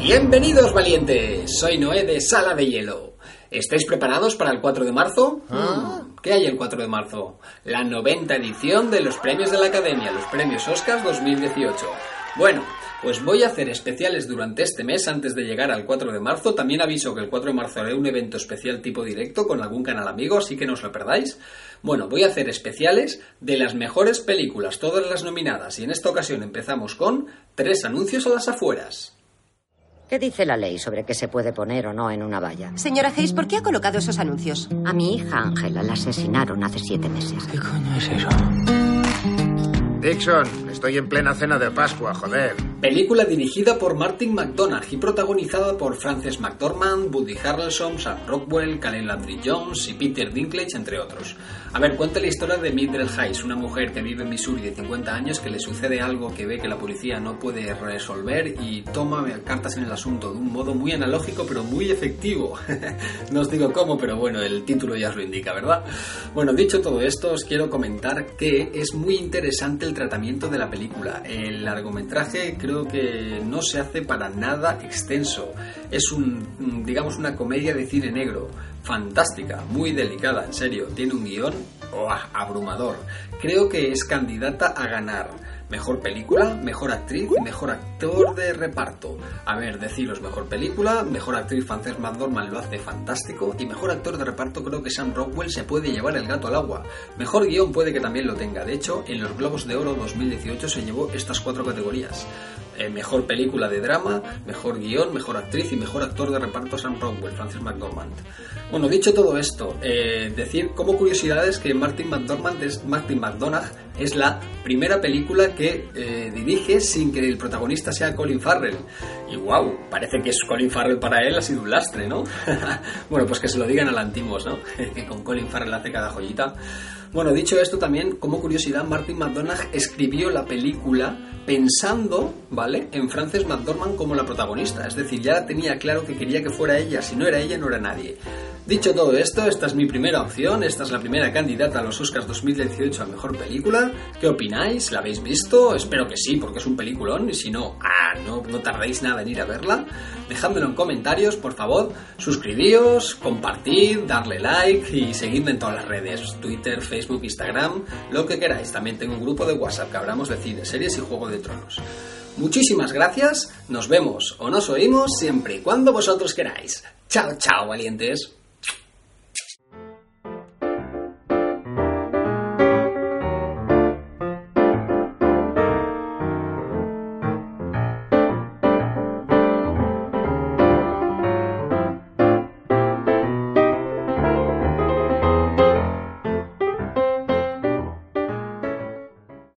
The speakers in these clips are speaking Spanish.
Bienvenidos valientes, soy Noé de Sala de Hielo. ¿Estáis preparados para el 4 de marzo? Hmm, ¿Qué hay el 4 de marzo? La 90 edición de los premios de la Academia, los premios Oscars 2018. Bueno, pues voy a hacer especiales durante este mes antes de llegar al 4 de marzo. También aviso que el 4 de marzo haré un evento especial tipo directo con algún canal amigo, así que no os lo perdáis. Bueno, voy a hacer especiales de las mejores películas, todas las nominadas, y en esta ocasión empezamos con tres anuncios a las afueras. ¿Qué dice la ley sobre qué se puede poner o no en una valla? Señora Hayes, ¿por qué ha colocado esos anuncios? A mi hija Ángela la asesinaron hace siete meses. ¿Qué coño es eso? Dixon, estoy en plena cena de Pascua, joder. Película dirigida por Martin McDonagh y protagonizada por Frances McDormand, Woody Harrelson, Sam Rockwell, Kalen Landry Jones y Peter Dinklage, entre otros. A ver, cuenta la historia de Mildred Hayes, una mujer que vive en Missouri de 50 años que le sucede algo que ve que la policía no puede resolver y toma cartas en el asunto de un modo muy analógico pero muy efectivo. no os digo cómo, pero bueno, el título ya os lo indica, ¿verdad? Bueno, dicho todo esto, os quiero comentar que es muy interesante el tratamiento de la película. El largometraje creo que no se hace para nada extenso. Es un, digamos, una comedia de cine negro. Fantástica, muy delicada, en serio. Tiene un guion abrumador. Creo que es candidata a ganar. Mejor película, mejor actriz mejor actor de reparto. A ver, deciros, mejor película, mejor actriz Frances McDormand lo hace fantástico y mejor actor de reparto creo que Sam Rockwell se puede llevar el gato al agua. Mejor guion puede que también lo tenga. De hecho, en los Globos de Oro 2018 se llevó estas cuatro categorías. Eh, mejor película de drama, mejor guion, mejor actriz y mejor actor de reparto Sam Rockwell, Francis McDormand. Bueno, dicho todo esto, eh, decir como curiosidades que Martin McDormand es, Martin McDonagh es la primera película que eh, dirige sin que el protagonista sea Colin Farrell. Y wow, parece que es Colin Farrell para él ha sido un lastre, ¿no? bueno, pues que se lo digan a la antimos, ¿no? que con Colin Farrell hace cada joyita. Bueno, dicho esto también, como curiosidad, Martin McDonagh escribió la película pensando, ¿vale?, en Frances McDormand como la protagonista. Es decir, ya tenía claro que quería que fuera ella. Si no era ella, no era nadie. Dicho todo esto, esta es mi primera opción, esta es la primera candidata a los Oscars 2018 a Mejor Película. ¿Qué opináis? ¿La habéis visto? Espero que sí, porque es un peliculón, y si no, ah, no, no tardéis nada en ir a verla. Dejádmelo en comentarios, por favor, suscribíos, compartid, darle like y seguidme en todas las redes, Twitter, Facebook, Instagram, lo que queráis. También tengo un grupo de WhatsApp que hablamos de cine, series y Juego de Tronos. Muchísimas gracias, nos vemos o nos oímos siempre y cuando vosotros queráis. Chao, chao, valientes.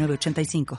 85